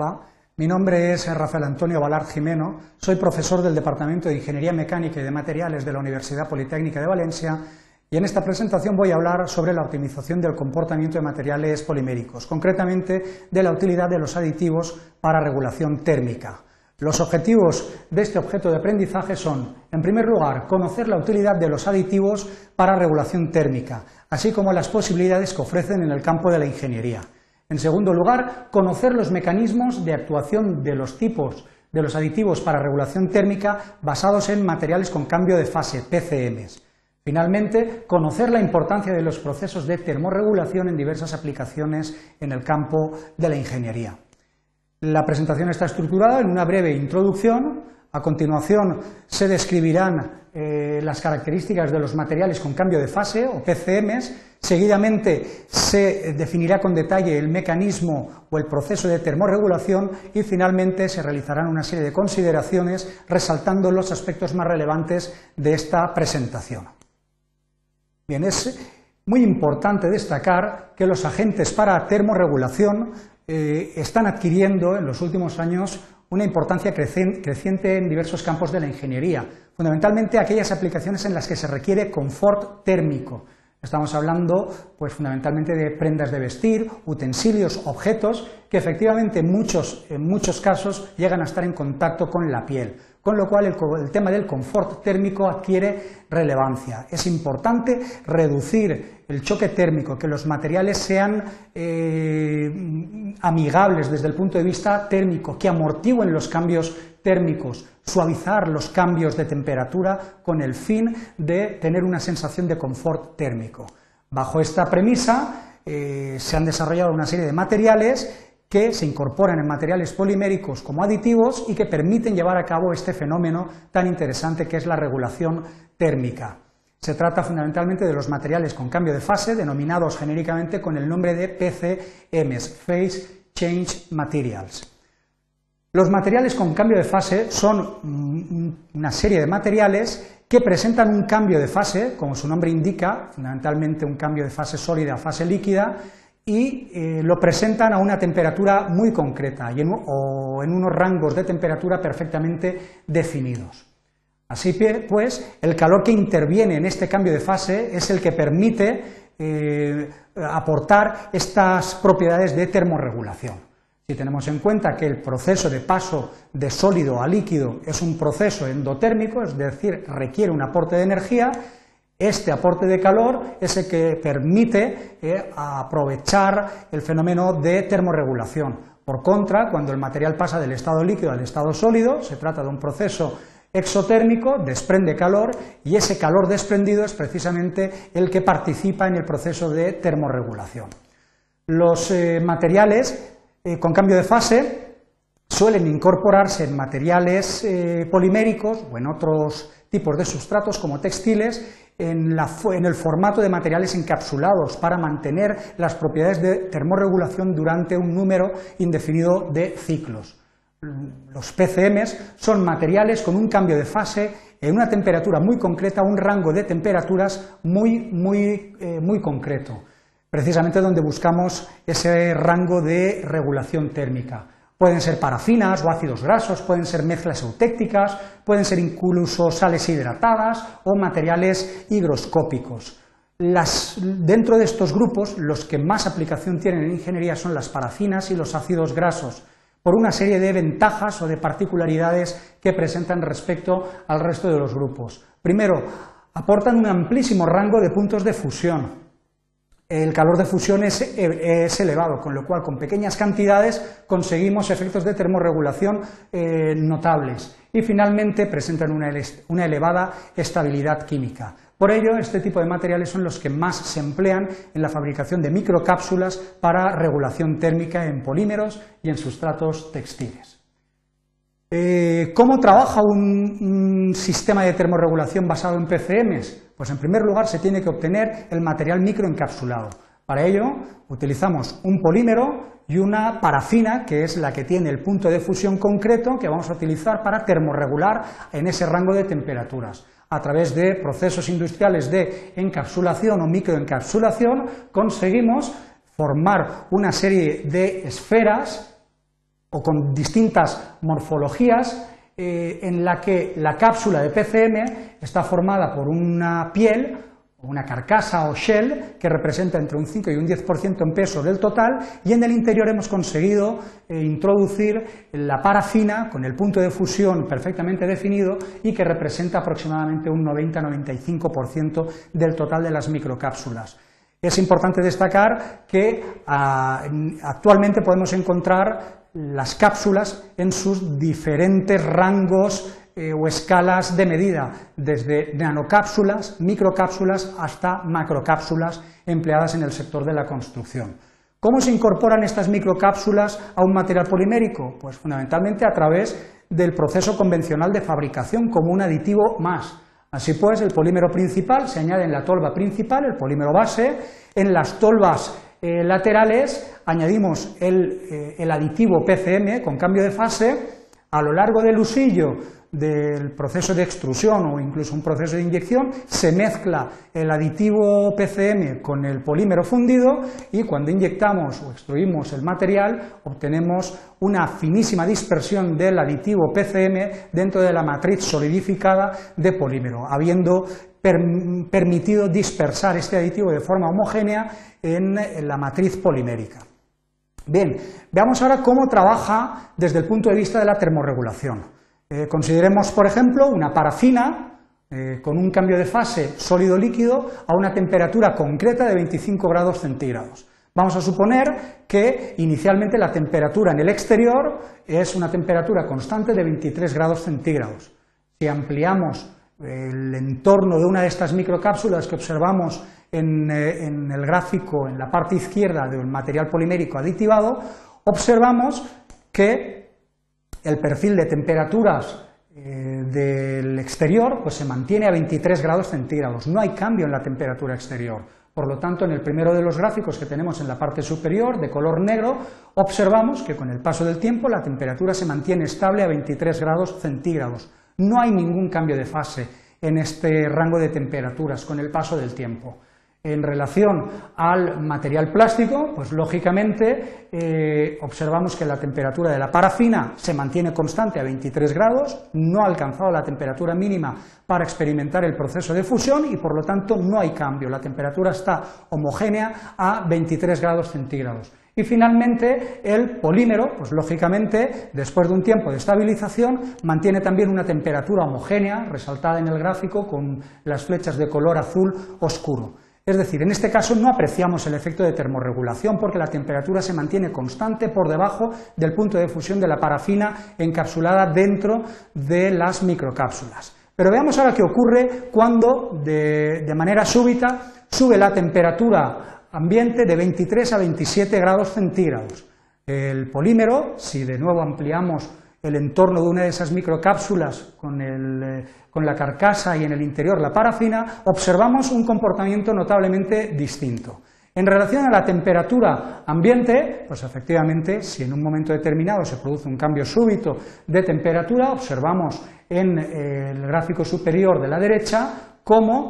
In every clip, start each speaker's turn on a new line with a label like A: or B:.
A: Hola, mi nombre es Rafael Antonio Balart Jimeno, soy profesor del Departamento de Ingeniería Mecánica y de Materiales de la Universidad Politécnica de Valencia y en esta presentación voy a hablar sobre la optimización del comportamiento de materiales poliméricos, concretamente de la utilidad de los aditivos para regulación térmica. Los objetivos de este objeto de aprendizaje son, en primer lugar, conocer la utilidad de los aditivos para regulación térmica, así como las posibilidades que ofrecen en el campo de la ingeniería. En segundo lugar, conocer los mecanismos de actuación de los tipos de los aditivos para regulación térmica basados en materiales con cambio de fase, PCMs. Finalmente, conocer la importancia de los procesos de termorregulación en diversas aplicaciones en el campo de la ingeniería. La presentación está estructurada en una breve introducción. A continuación se describirán eh, las características de los materiales con cambio de fase o PCMs. Seguidamente se definirá con detalle el mecanismo o el proceso de termorregulación y finalmente se realizarán una serie de consideraciones resaltando los aspectos más relevantes de esta presentación. Bien, es muy importante destacar que los agentes para termorregulación eh, están adquiriendo en los últimos años una importancia creciente en diversos campos de la ingeniería, fundamentalmente aquellas aplicaciones en las que se requiere confort térmico. Estamos hablando pues, fundamentalmente de prendas de vestir, utensilios, objetos que efectivamente muchos, en muchos casos llegan a estar en contacto con la piel con lo cual el, tema del confort térmico adquiere relevancia. Es importante reducir el choque térmico, que los materiales sean eh, amigables desde el punto de vista térmico, que amortiguen los cambios térmicos, suavizar los cambios de temperatura con el fin de tener una sensación de confort térmico. Bajo esta premisa eh, se han desarrollado una serie de materiales que se incorporan en materiales poliméricos como aditivos y que permiten llevar a cabo este fenómeno tan interesante que es la regulación térmica. Se trata fundamentalmente de los materiales con cambio de fase, denominados genéricamente con el nombre de PCMs, Phase Change Materials. Los materiales con cambio de fase son una serie de materiales que presentan un cambio de fase, como su nombre indica, fundamentalmente un cambio de fase sólida a fase líquida, y eh, lo presentan a una temperatura muy concreta o en unos rangos de temperatura perfectamente definidos. Así pues, el calor que interviene en este cambio de fase es el que permite eh, aportar estas propiedades de termorregulación. Si tenemos en cuenta que el proceso de paso de sólido a líquido es un proceso endotérmico, es decir, requiere un aporte de energía, este aporte de calor es el que permite eh, aprovechar el fenómeno de termorregulación. Por contra, cuando el material pasa del estado líquido al estado sólido, se trata de un proceso exotérmico, desprende calor y ese calor desprendido es precisamente el que participa en el proceso de termorregulación. Los eh, materiales eh, con cambio de fase suelen incorporarse en materiales poliméricos o en otros tipos de sustratos como textiles en, el formato de materiales encapsulados para mantener las propiedades de termorregulación durante un número indefinido de ciclos. Los PCMs son materiales con un cambio de fase en una temperatura muy concreta, un rango de temperaturas muy, muy, eh, muy concreto, precisamente donde buscamos ese rango de regulación térmica. Pueden ser parafinas o ácidos grasos, pueden ser mezclas eutécticas, pueden ser incluso sales hidratadas o materiales higroscópicos. dentro de estos grupos, los que más aplicación tienen en ingeniería son las parafinas y los ácidos grasos, por una serie de ventajas o de particularidades que presentan respecto al resto de los grupos. Primero, aportan un amplísimo rango de puntos de fusión, el calor de fusión es, elevado, con lo cual con pequeñas cantidades conseguimos efectos de termorregulación eh, notables y finalmente presentan una, elevada estabilidad química. Por ello, este tipo de materiales son los que más se emplean en la fabricación de microcápsulas para regulación térmica en polímeros y en sustratos textiles. Eh, ¿Cómo trabaja un, sistema de termorregulación basado en PCMs? Pues en primer lugar se tiene que obtener el material microencapsulado. Para ello utilizamos un polímero y una parafina, que es la que tiene el punto de fusión concreto que vamos a utilizar para termorregular en ese rango de temperaturas. A través de procesos industriales de encapsulación o microencapsulación conseguimos formar una serie de esferas o con distintas morfologías en la que la cápsula de PCM está formada por una piel una carcasa o shell que representa entre un 5 y un 10% en peso del total y en el interior hemos conseguido eh, introducir la parafina con el punto de fusión perfectamente definido y que representa aproximadamente un 90-95% del total de las microcápsulas. Es importante destacar que ah, actualmente podemos encontrar las cápsulas en sus diferentes rangos eh, o escalas de medida, desde nanocápsulas, microcápsulas hasta macrocápsulas empleadas en el sector de la construcción. ¿Cómo se incorporan estas microcápsulas a un material polimérico? Pues fundamentalmente a través del proceso convencional de fabricación como un aditivo más. Así pues, el polímero principal se añade en la tolva principal, el polímero base, en las tolvas eh, laterales añadimos el, eh, el aditivo PCM con cambio de fase, a lo largo del usillo del proceso de extrusión o incluso un proceso de inyección, se mezcla el aditivo PCM con el polímero fundido y cuando inyectamos o extruimos el material obtenemos una finísima dispersión del aditivo PCM dentro de la matriz solidificada de polímero, habiendo permitido dispersar este aditivo de forma homogénea en la matriz polimérica. Bien, veamos ahora cómo trabaja desde el punto de vista de la termorregulación. Eh, consideremos, por ejemplo, una parafina eh, con un cambio de fase sólido-líquido a una temperatura concreta de 25 grados centígrados. Vamos a suponer que inicialmente la temperatura en el exterior es una temperatura constante de 23 grados centígrados. Si ampliamos el entorno de una de estas microcápsulas que observamos en, eh, en el gráfico en la parte izquierda del material polimérico aditivado, observamos que el perfil de temperaturas eh, del exterior pues se mantiene a 23 grados centígrados, no hay cambio en la temperatura exterior. Por lo tanto, en el primero de los gráficos que tenemos en la parte superior, de color negro, observamos que con el paso del tiempo la temperatura se mantiene estable a 23 grados centígrados. No hay ningún cambio de fase en este rango de temperaturas con el paso del tiempo. En relación al material plástico, pues lógicamente eh, observamos que la temperatura de la parafina se mantiene constante a 23 grados, no ha alcanzado la temperatura mínima para experimentar el proceso de fusión y por lo tanto no hay cambio, la temperatura está homogénea a 23 grados centígrados. Y finalmente el polímero, pues lógicamente, después de un tiempo de estabilización, mantiene también una temperatura homogénea, resaltada en el gráfico con las flechas de color azul oscuro. Es decir, en este caso no apreciamos el efecto de termorregulación porque la temperatura se mantiene constante por debajo del punto de fusión de la parafina encapsulada dentro de las microcápsulas. Pero veamos ahora qué ocurre cuando de, de manera súbita sube la temperatura ambiente de 23 a 27 grados centígrados. El polímero, si de nuevo ampliamos el entorno de una de esas microcápsulas con, eh, con, la carcasa y en el interior la parafina, observamos un comportamiento notablemente distinto. En relación a la temperatura ambiente, pues efectivamente, si en un momento determinado se produce un cambio súbito de temperatura, observamos en eh, el gráfico superior de la derecha cómo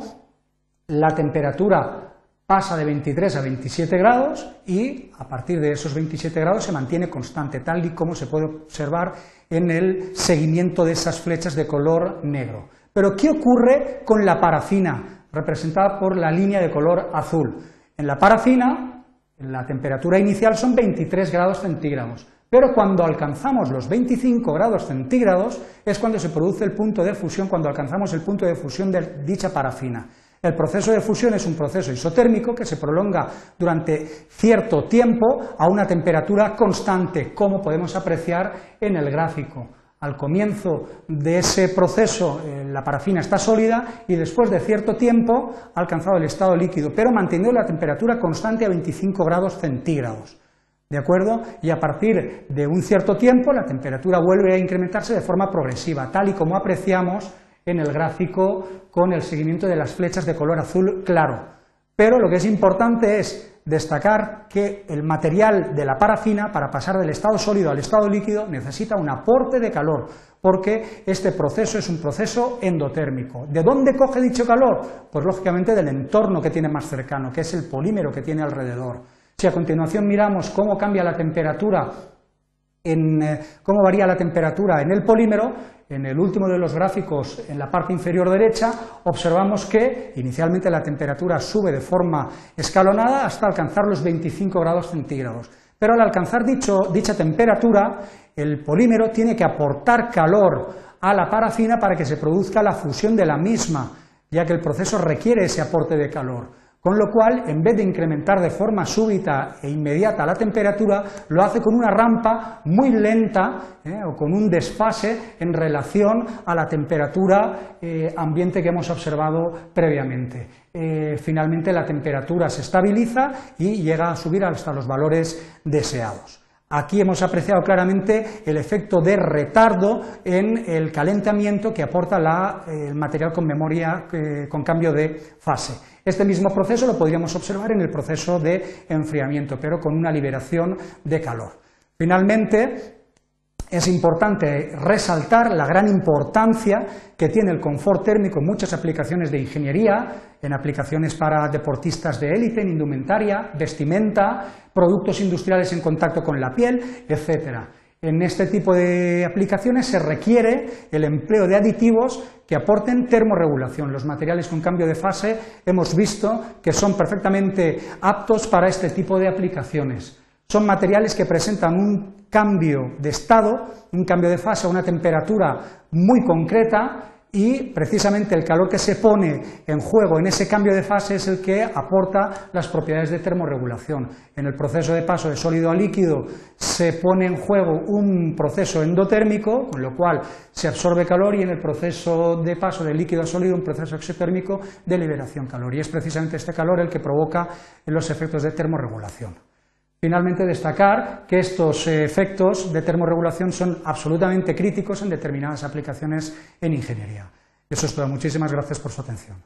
A: la temperatura pasa de 23 a 27 grados y a partir de esos 27 grados se mantiene constante, tal y como se puede observar en el seguimiento de esas flechas de color negro. Pero ¿qué ocurre con la parafina, representada por la línea de color azul? En la parafina, la temperatura inicial son 23 grados centígrados, pero cuando alcanzamos los 25 grados centígrados es cuando se produce el punto de fusión, cuando alcanzamos el punto de fusión de dicha parafina. El proceso de fusión es un proceso isotérmico que se prolonga durante cierto tiempo a una temperatura constante, como podemos apreciar en el gráfico. Al comienzo de ese proceso eh, la parafina está sólida y después de cierto tiempo ha alcanzado el estado líquido, pero manteniendo la temperatura constante a 25 grados centígrados. ¿De acuerdo? Y a partir de un cierto tiempo la temperatura vuelve a incrementarse de forma progresiva, tal y como apreciamos en el gráfico con el seguimiento de las flechas de color azul claro. Pero lo que es importante es destacar que el material de la parafina, para pasar del estado sólido al estado líquido, necesita un aporte de calor, porque este proceso es un proceso endotérmico. ¿De dónde coge dicho calor? Pues lógicamente del entorno que tiene más cercano, que es el polímero que tiene alrededor. Si a continuación miramos cómo cambia la temperatura en eh, cómo varía la temperatura en el polímero, en el último de los gráficos, en la parte inferior derecha, observamos que inicialmente la temperatura sube de forma escalonada hasta alcanzar los 25 grados centígrados. Pero al alcanzar dicha temperatura, el polímero tiene que aportar calor a la parafina para que se produzca la fusión de la misma, ya que el proceso requiere ese aporte de calor. Con lo cual, en vez de incrementar de forma súbita e inmediata la temperatura, lo hace con una rampa muy lenta ¿eh? o con un desfase en relación a la temperatura eh, ambiente que hemos observado previamente. Eh, finalmente, la temperatura se estabiliza y llega a subir hasta los valores deseados. Aquí hemos apreciado claramente el efecto de retardo en el calentamiento que aporta el material con memoria con cambio de fase. Este mismo proceso lo podríamos observar en el proceso de enfriamiento, pero con una liberación de calor. Finalmente, es importante resaltar la gran importancia que tiene el confort térmico en muchas aplicaciones de ingeniería, en aplicaciones para deportistas de élite, en indumentaria, vestimenta, productos industriales en contacto con la piel, etc. En este tipo de aplicaciones se requiere el empleo de aditivos que aporten termorregulación. Los materiales con cambio de fase hemos visto que son perfectamente aptos para este tipo de aplicaciones. Son materiales que presentan un cambio de estado, un cambio de fase a una temperatura muy concreta y precisamente el calor que se pone en juego en ese cambio de fase es el que aporta las propiedades de termorregulación. En el proceso de paso de sólido a líquido se pone en juego un proceso endotérmico, con lo cual se absorbe calor, y en el proceso de paso de líquido a sólido un proceso exotérmico de liberación calor. Y es precisamente este calor el que provoca los efectos de termorregulación. Finalmente, destacar que estos efectos de termorregulación son absolutamente críticos en determinadas aplicaciones en ingeniería. Eso es todo. Muchísimas gracias por su atención.